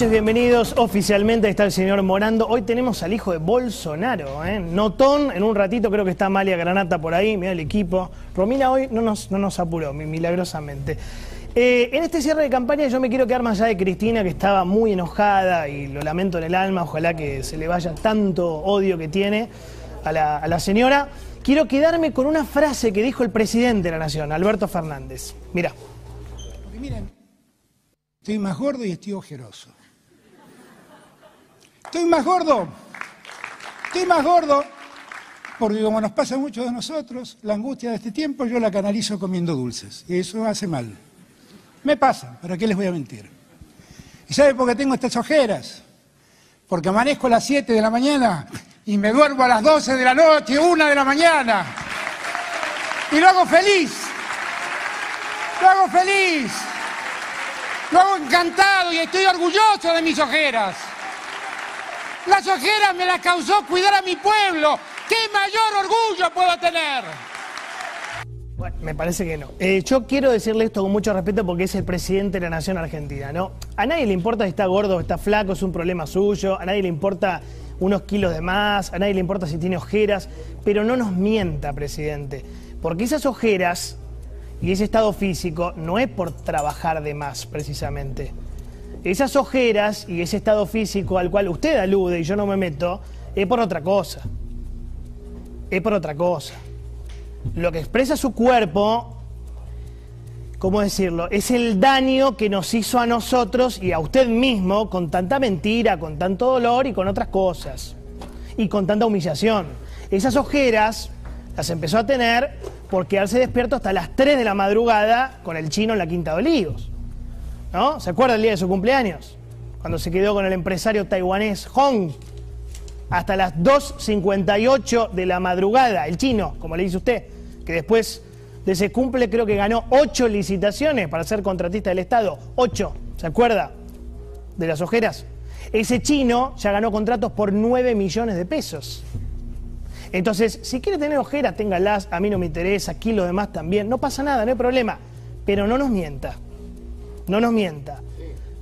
Noches, bienvenidos. Oficialmente está el señor Morando. Hoy tenemos al hijo de Bolsonaro, ¿eh? Notón, en un ratito creo que está Amalia Granata por ahí, mira el equipo. Romina hoy no nos, no nos apuró, milagrosamente. Eh, en este cierre de campaña yo me quiero quedar más allá de Cristina, que estaba muy enojada y lo lamento en el alma, ojalá que se le vaya tanto odio que tiene a la, señora. Quiero quedarme con una frase que dijo el presidente de la Nación, Alberto Fernández. Mira. Miren, estoy más gordo y estoy ojeroso. Estoy más gordo. Estoy más gordo porque como nos pasa a muchos de nosotros, la angustia de este tiempo yo la canalizo comiendo dulces. Y eso hace mal. Me pasa, ¿para qué les voy a mentir? ¿Y sabe por qué tengo estas ojeras? Porque amanezco a las 7 de la mañana y me duermo a las 12 de la noche, 1 de la mañana. Y lo hago feliz. Lo hago feliz. Lo hago encantado y estoy orgulloso de mis ojeras. Las ojeras me las causó cuidar a mi pueblo. ¿Qué mayor orgullo puedo tener? Bueno, me parece que no. Eh, yo quiero decirle esto con mucho respeto porque es el presidente de la nación argentina, ¿no? A nadie le importa si está gordo o está flaco, es un problema suyo, a nadie le importa unos kilos de más, a nadie le importa si tiene ojeras, pero no nos mienta, presidente, porque esas ojeras y ese estado físico no es por trabajar de más, precisamente. Esas ojeras y ese estado físico al cual usted alude y yo no me meto, es por otra cosa. Es por otra cosa lo que expresa su cuerpo, ¿cómo decirlo? Es el daño que nos hizo a nosotros y a usted mismo con tanta mentira, con tanto dolor y con otras cosas. Y con tanta humillación. Esas ojeras las empezó a tener por quedarse despierto hasta las 3 de la madrugada con el chino en la Quinta de Olivos. ¿No? ¿Se acuerda el día de su cumpleaños? Cuando se quedó con el empresario taiwanés Hong hasta las 2.58 de la madrugada, el chino, como le dice usted, que después de ese cumple creo que ganó 8 licitaciones para ser contratista del Estado. 8, ¿se acuerda? De las ojeras. Ese chino ya ganó contratos por 9 millones de pesos. Entonces, si quiere tener ojeras, téngalas, a mí no me interesa, aquí los demás también, no pasa nada, no hay problema. Pero no nos mienta, no nos mienta.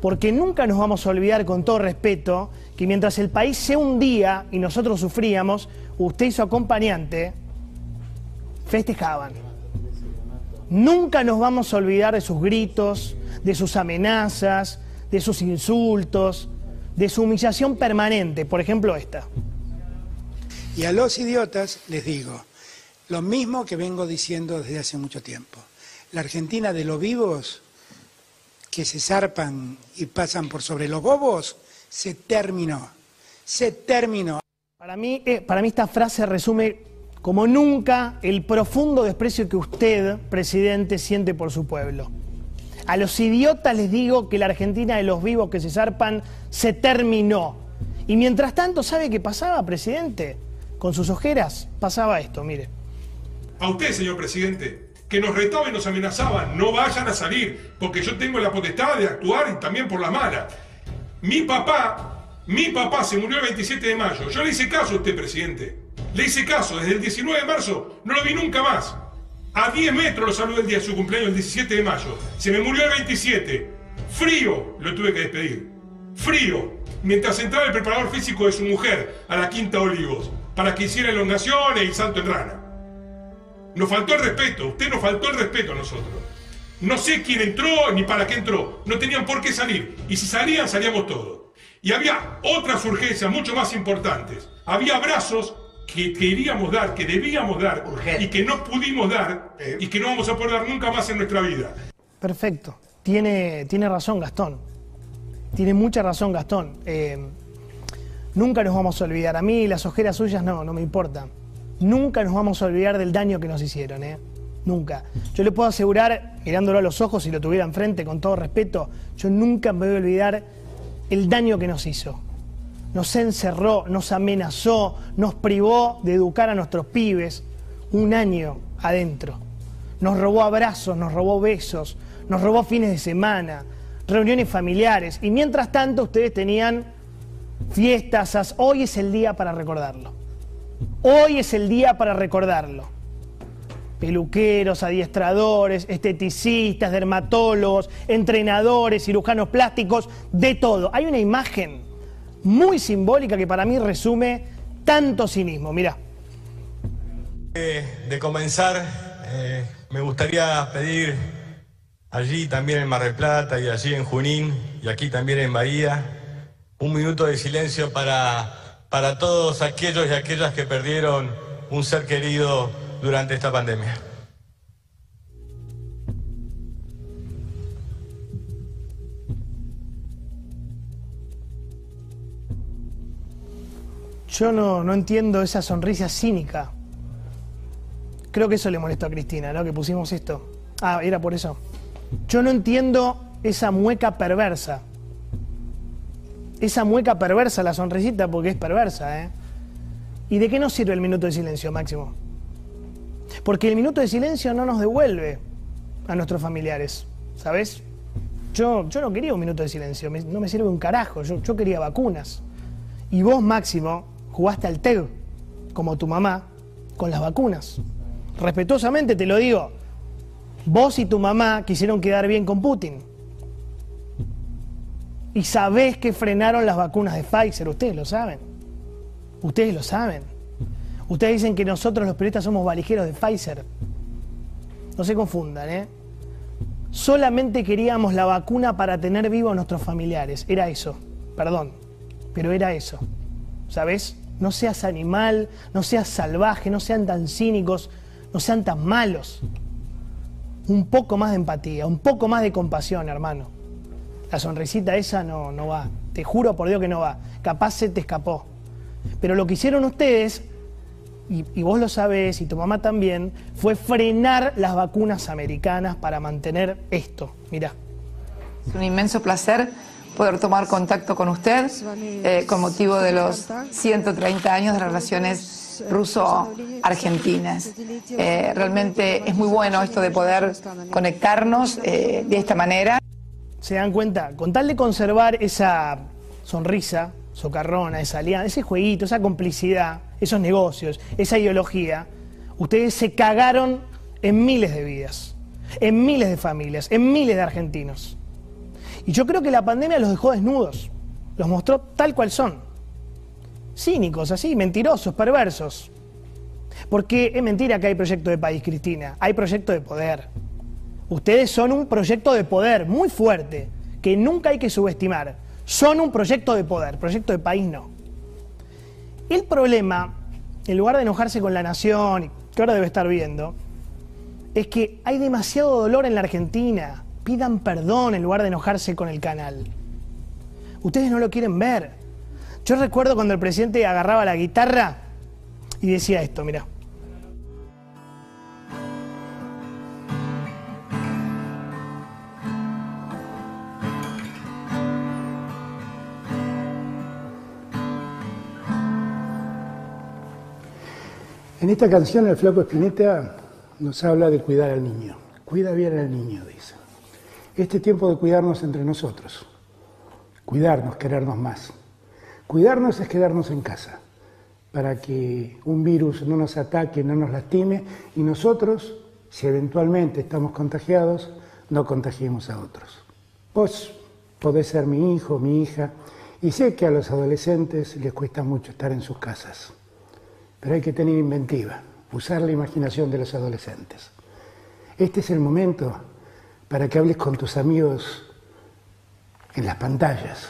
Porque nunca nos vamos a olvidar, con todo respeto, que mientras el país se hundía y nosotros sufríamos, usted y su acompañante festejaban. Nunca nos vamos a olvidar de sus gritos, de sus amenazas, de sus insultos, de su humillación permanente, por ejemplo esta. Y a los idiotas les digo lo mismo que vengo diciendo desde hace mucho tiempo. La Argentina de los vivos que se zarpan y pasan por sobre los bobos se terminó. Se terminó. Para mí, eh, para mí esta frase resume como nunca el profundo desprecio que usted, presidente, siente por su pueblo. A los idiotas les digo que la Argentina de los vivos que se zarpan se terminó. Y mientras tanto, ¿sabe qué pasaba, presidente? Con sus ojeras pasaba esto, mire. A usted, señor presidente, que nos retaba y nos amenazaba, no vayan a salir, porque yo tengo la potestad de actuar y también por la mala. Mi papá, mi papá se murió el 27 de mayo. Yo le hice caso a usted, presidente. Le hice caso. Desde el 19 de marzo no lo vi nunca más. A 10 metros lo saludé el día de su cumpleaños, el 17 de mayo. Se me murió el 27. Frío lo tuve que despedir. Frío. Mientras entraba el preparador físico de su mujer a la Quinta Olivos para que hiciera elongaciones y salto en rana. Nos faltó el respeto. Usted nos faltó el respeto a nosotros. No sé quién entró ni para qué entró. No tenían por qué salir. Y si salían, salíamos todos. Y había otras urgencias mucho más importantes. Había abrazos que queríamos dar, que debíamos dar y que no pudimos dar y que no vamos a poder dar nunca más en nuestra vida. Perfecto. Tiene, tiene razón Gastón. Tiene mucha razón Gastón. Eh, nunca nos vamos a olvidar. A mí las ojeras suyas no, no me importan. Nunca nos vamos a olvidar del daño que nos hicieron. ¿eh? Nunca. Yo le puedo asegurar, mirándolo a los ojos, si lo tuviera enfrente, con todo respeto, yo nunca me voy a olvidar el daño que nos hizo. Nos encerró, nos amenazó, nos privó de educar a nuestros pibes. un año adentro. Nos robó abrazos, nos robó besos, nos robó fines de semana, reuniones familiares. Y mientras tanto ustedes tenían fiestas. Hoy es el día para recordarlo. Hoy es el día para recordarlo. Peluqueros, adiestradores, esteticistas, dermatólogos, entrenadores, cirujanos plásticos, de todo. Hay una imagen muy simbólica que para mí resume tanto cinismo. Mirá. de comenzar, eh, me gustaría pedir allí también en Mar del Plata y allí en Junín y aquí también en Bahía un minuto de silencio para, para todos aquellos y aquellas que perdieron un ser querido durante esta pandemia. Yo no, no entiendo esa sonrisa cínica. Creo que eso le molestó a Cristina, ¿no? Que pusimos esto. Ah, era por eso. Yo no entiendo esa mueca perversa. Esa mueca perversa, la sonrisita, porque es perversa, ¿eh? ¿Y de qué nos sirve el minuto de silencio, Máximo? Porque el minuto de silencio no nos devuelve a nuestros familiares, ¿sabes? Yo, yo no quería un minuto de silencio, no me sirve un carajo, yo, yo quería vacunas. Y vos, Máximo, jugaste al TEG, como tu mamá, con las vacunas. Respetuosamente te lo digo, vos y tu mamá quisieron quedar bien con Putin. Y sabés que frenaron las vacunas de Pfizer, ustedes lo saben. Ustedes lo saben. Ustedes dicen que nosotros los periodistas somos valijeros de Pfizer. No se confundan, ¿eh? Solamente queríamos la vacuna para tener vivos a nuestros familiares. Era eso. Perdón. Pero era eso. ¿Sabes? No seas animal, no seas salvaje, no sean tan cínicos, no sean tan malos. Un poco más de empatía, un poco más de compasión, hermano. La sonrisita esa no, no va. Te juro por Dios que no va. Capaz se te escapó. Pero lo que hicieron ustedes, y, vos lo sabés, y tu mamá también, fue frenar las vacunas americanas para mantener esto. Mirá. Es un inmenso placer poder tomar contacto con usted eh, con motivo de los 130 años de relaciones ruso-argentinas. Eh, realmente es muy bueno esto de poder conectarnos eh, de esta manera. ¿Se dan cuenta? Con tal de conservar esa sonrisa socarrona, esa alianza, ese jueguito, esa complicidad, esos negocios, esa ideología, ustedes se cagaron en miles de vidas, en miles de familias, en miles de argentinos. Y yo creo que la pandemia los dejó desnudos, los mostró tal cual son. Cínicos, así, mentirosos, perversos. Porque es mentira que hay proyecto de país, Cristina, hay proyecto de poder. Ustedes son un proyecto de poder muy fuerte, que nunca hay que subestimar. Son un proyecto de poder, proyecto de país no. El problema, en lugar de enojarse con la nación, que ahora debe estar viendo, es que hay demasiado dolor en la Argentina. Pidan perdón en lugar de enojarse con el canal. Ustedes no lo quieren ver. Yo recuerdo cuando el presidente agarraba la guitarra y decía esto, mira. En esta canción el flaco Espineta nos habla de cuidar al niño. Cuida bien al niño, dice. Este tiempo de cuidarnos entre nosotros. Cuidarnos, querernos más. Cuidarnos es quedarnos en casa para que un virus no nos ataque, no nos lastime y nosotros, si eventualmente estamos contagiados, no contagiemos a otros. Vos podés ser mi hijo, mi hija, y sé que a los adolescentes les cuesta mucho estar en sus casas. Pero hay que tener inventiva, usar la imaginación de los adolescentes. Este es el momento para que hables con tus amigos en las pantallas,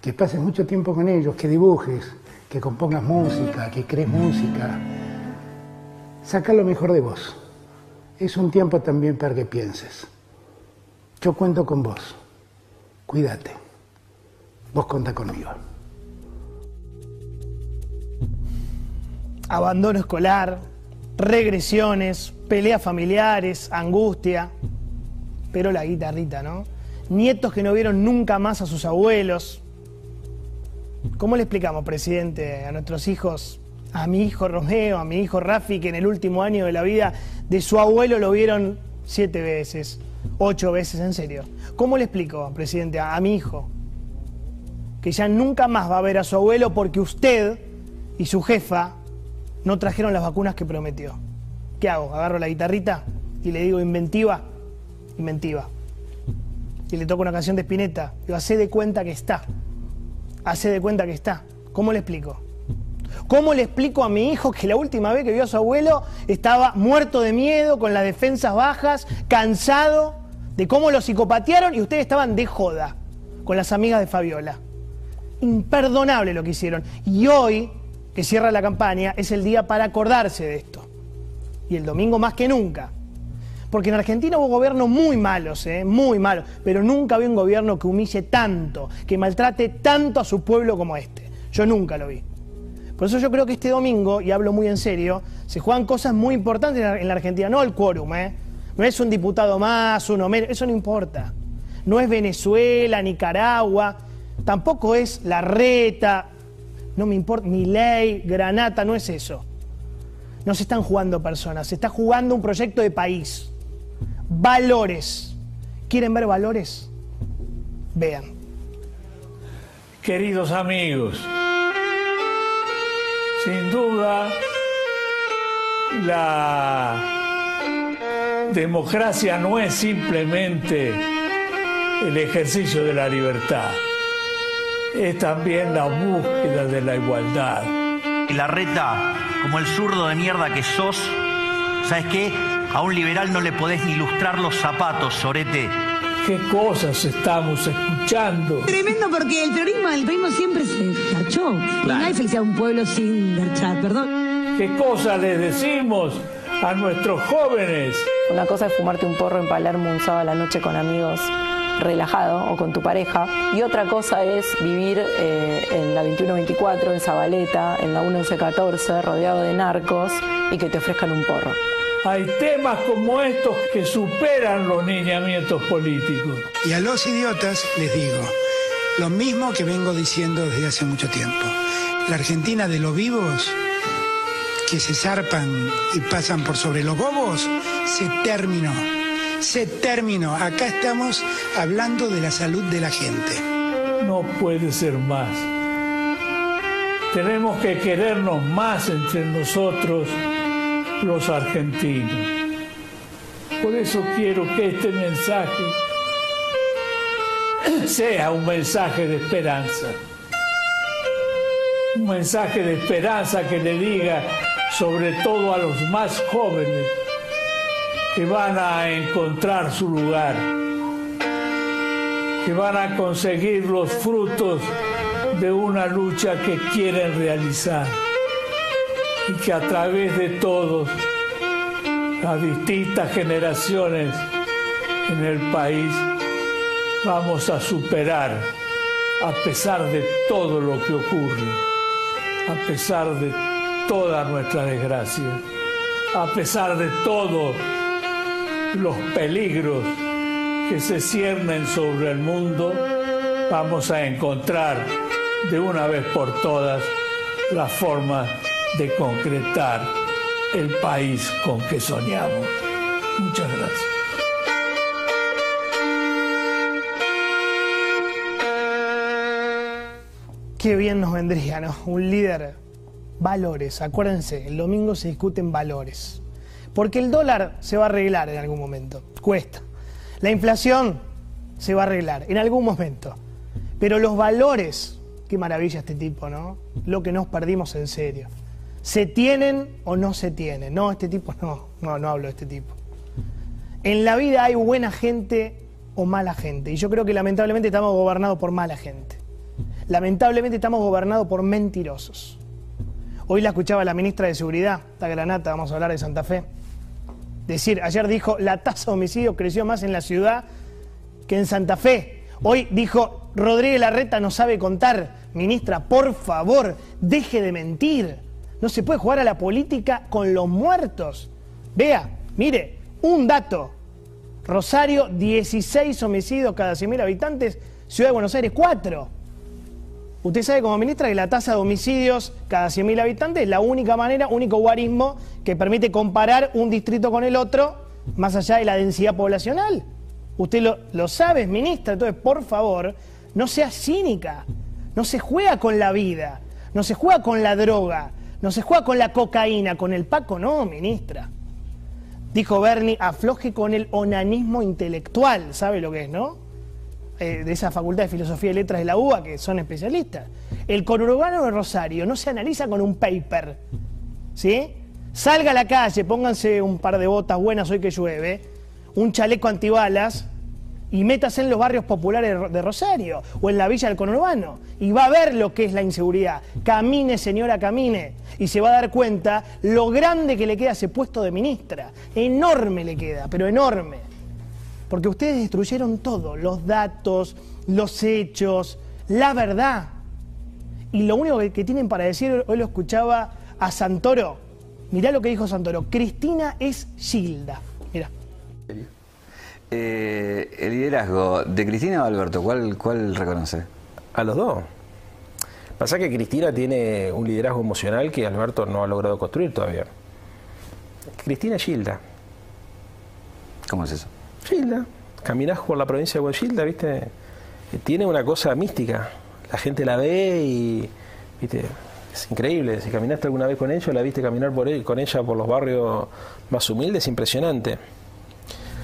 que pases mucho tiempo con ellos, que dibujes, que compongas música, que crees música. Saca lo mejor de vos. Es un tiempo también para que pienses. Yo cuento con vos. Cuídate. Vos conta conmigo. Abandono escolar, regresiones, peleas familiares, angustia, pero la guitarrita, ¿no? Nietos que no vieron nunca más a sus abuelos. ¿Cómo le explicamos, presidente, a nuestros hijos a mi hijo Romeo, a mi hijo Rafi, que en el último año de la vida de su abuelo lo vieron siete veces, ocho veces, en serio. ¿Cómo le explico, presidente, a, mi hijo? Que ya nunca más va a ver a su abuelo porque usted y su jefa no trajeron las vacunas que prometió. ¿Qué hago? Agarro la guitarrita y le digo inventiva, inventiva. Y le toco una canción de Spinetta. Digo, hace de cuenta que está. Hace de cuenta que está. ¿Cómo le explico? ¿Cómo le explico a mi hijo que la última vez que vio a su abuelo estaba muerto de miedo, con las defensas bajas, cansado de cómo lo psicopatearon y ustedes estaban de joda con las amigas de Fabiola? Imperdonable lo que hicieron. Y hoy, que cierra la campaña, es el día para acordarse de esto. Y el domingo más que nunca. Porque en Argentina hubo gobiernos muy malos, ¿eh? muy malos, pero nunca había un gobierno que humille tanto, que maltrate tanto a su pueblo como este. Yo nunca lo vi. Por eso yo creo que este domingo, y hablo muy en serio, se juegan cosas muy importantes en la Argentina, no el quórum, ¿eh? No es un diputado más, uno menos, eso no importa. No es Venezuela, Nicaragua, tampoco es la reta, no me importa, ni ley, granata, no es eso. No se están jugando personas, se está jugando un proyecto de país. Valores. ¿Quieren ver valores? Vean. Queridos amigos, sin duda, la democracia no es simplemente el ejercicio de la libertad, es también la búsqueda de la igualdad. Y la reta, como el zurdo de mierda que sos, ¿sabes qué? A un liberal no le podés ni ilustrar los zapatos, Sorete qué cosas estamos escuchando. Tremendo porque el peronismo, el peronismo siempre se garchó. No hay felicidad a un pueblo sin garchar, perdón. ¿Qué cosas les decimos a nuestros jóvenes? Una cosa es fumarte un porro en Palermo un sábado a la noche con amigos relajado o con tu pareja y otra cosa es vivir eh, en la 2124 en Zabaleta, en la 1114 rodeado de narcos y que te ofrezcan un porro. Hay temas como estos que superan los lineamientos políticos. Y a los idiotas les digo lo mismo que vengo diciendo desde hace mucho tiempo. La Argentina de los vivos que se zarpan y pasan por sobre los bobos se terminó. Se terminó. Acá estamos hablando de la salud de la gente. No puede ser más. Tenemos que querernos más entre nosotros los argentinos. Por eso quiero que este mensaje sea un mensaje de esperanza. Un mensaje de esperanza que le diga sobre todo a los más jóvenes que van a encontrar su lugar, que van a conseguir los frutos de una lucha que quieren realizar y que a través de todos las distintas generaciones en el país vamos a superar a pesar de todo lo que ocurre, a pesar de toda nuestra desgracia, a pesar de todos los peligros que se ciernen sobre el mundo, vamos a encontrar de una vez por todas la forma de concretar el país con que soñamos. Muchas gracias. Qué bien nos vendría, ¿no? Un líder. Valores, acuérdense, el domingo se discuten valores. Porque el dólar se va a arreglar en algún momento, cuesta. La inflación se va a arreglar en algún momento. Pero los valores, qué maravilla este tipo, ¿no? Lo que nos perdimos en serio. ¿Se tienen o no se tienen? No, este tipo no, no, no hablo de este tipo. En la vida hay buena gente o mala gente. Y yo creo que lamentablemente estamos gobernados por mala gente. Lamentablemente estamos gobernados por mentirosos. Hoy la escuchaba la ministra de Seguridad, esta granata, vamos a hablar de Santa Fe. Decir, ayer dijo, la tasa de homicidios creció más en la ciudad que en Santa Fe. Hoy dijo, Rodríguez Larreta no sabe contar. Ministra, por favor, deje de mentir. No se puede jugar a la política con los muertos. Vea, mire, un dato. Rosario, 16 homicidios cada 100.000 habitantes. Ciudad de Buenos Aires, 4. Usted sabe como ministra que la tasa de homicidios cada 100.000 habitantes es la única manera, único guarismo que permite comparar un distrito con el otro más allá de la densidad poblacional. Usted lo, lo sabe, ministra, entonces por favor, no sea cínica, no se juega con la vida, no se juega con la droga, no se juega con la cocaína, con el Paco no, ministra. Dijo Bernie, afloje con el onanismo intelectual, ¿sabe lo que es, no? Eh, de esa Facultad de Filosofía y Letras de la UBA, que son especialistas. El conurbano de Rosario no se analiza con un paper, ¿sí? Salga a la calle, pónganse un par de botas buenas hoy que llueve, un chaleco antibalas y métase en los barrios populares de Rosario o en la villa del conurbano y va a ver lo que es la inseguridad. Camine, señora, camine y se va a dar cuenta lo grande que le queda ese puesto de ministra. Enorme le queda, pero enorme. Porque ustedes destruyeron todo, los datos, los hechos, la verdad. Y lo único que, tienen para decir, hoy lo escuchaba a Santoro, mirá lo que dijo Santoro, Cristina es Gilda. Mirá. Eh, el liderazgo de Cristina o Alberto, ¿cuál, ¿cuál reconoce? A los dos. Pasa que Cristina tiene un liderazgo emocional que Alberto no ha logrado construir todavía. Cristina es Gilda. ¿Cómo es eso? Gilda. Caminás por la provincia de Gilda, ¿viste? Tiene una cosa mística. La gente la ve y, ¿viste? Es increíble. Si caminaste alguna vez con ella, la viste caminar por con ella por los barrios más humildes, impresionante.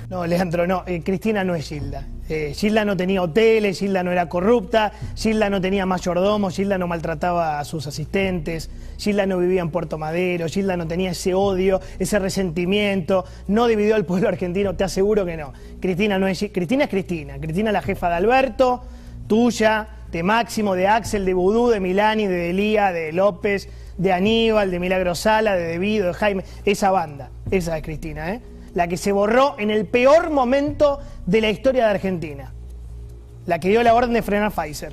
No, Leandro, no. Eh, Cristina no es Gilda. Eh, Gilda no tenía hoteles, Gilda no era corrupta, Gilda no tenía mayordomo, Gilda no maltrataba a sus asistentes, Gilda no vivía en Puerto Madero, Gilda no tenía ese odio, ese resentimiento, no dividió al pueblo argentino, te aseguro que no. Cristina no es Cristina es Cristina. Cristina es la jefa de Alberto, tuya, de Máximo, de Axel, de Vudú, de Milani, de Delía, de López, de Aníbal, de Milagrosala, de Devido, de Jaime. Esa banda, esa es Cristina, ¿eh? La que se borró en el peor momento de la historia de Argentina. La que dio la orden de frenar Pfizer.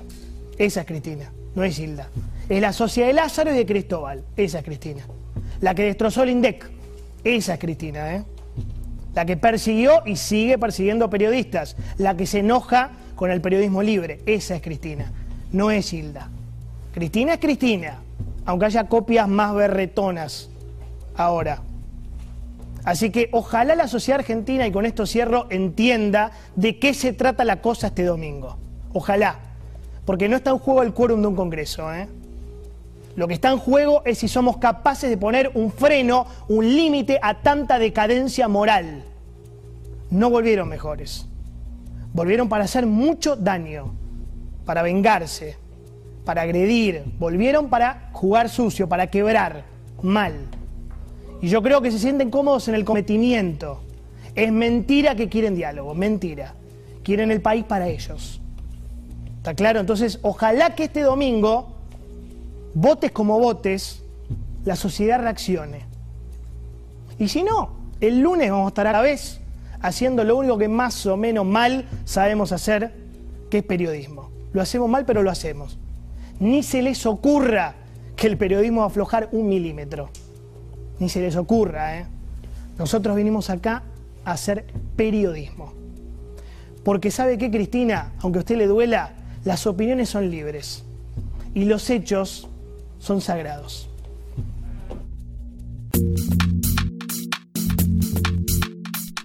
Esa es Cristina, no es Gilda. Es la sociedad de Lázaro y de Cristóbal. Esa es Cristina. La que destrozó el INDEC. Esa es Cristina, ¿eh? La que persiguió y sigue persiguiendo periodistas. La que se enoja con el periodismo libre. Esa es Cristina. No es Gilda. Cristina es Cristina. Aunque haya copias más berretonas ahora. Así que ojalá la sociedad argentina, y con esto cierro, entienda de qué se trata la cosa este domingo. Ojalá. Porque no está en juego el quórum de un Congreso. ¿eh? Lo que está en juego es si somos capaces de poner un freno, un límite a tanta decadencia moral. No volvieron mejores. Volvieron para hacer mucho daño, para vengarse, para agredir. Volvieron para jugar sucio, para quebrar mal. Y yo creo que se sienten cómodos en el cometimiento. Es mentira que quieren diálogo, mentira. Quieren el país para ellos. ¿Está claro? Entonces, ojalá que este domingo, votes como votes, la sociedad reaccione. Y si no, el lunes vamos a estar a la vez haciendo lo único que más o menos mal sabemos hacer, que es periodismo. Lo hacemos mal, pero lo hacemos. Ni se les ocurra que el periodismo va a aflojar un milímetro ni se les ocurra. ¿eh? Nosotros vinimos acá a hacer periodismo. Porque sabe que Cristina, aunque a usted le duela, las opiniones son libres y los hechos son sagrados.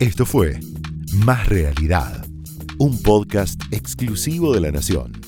Esto fue Más Realidad, un podcast exclusivo de La Nación.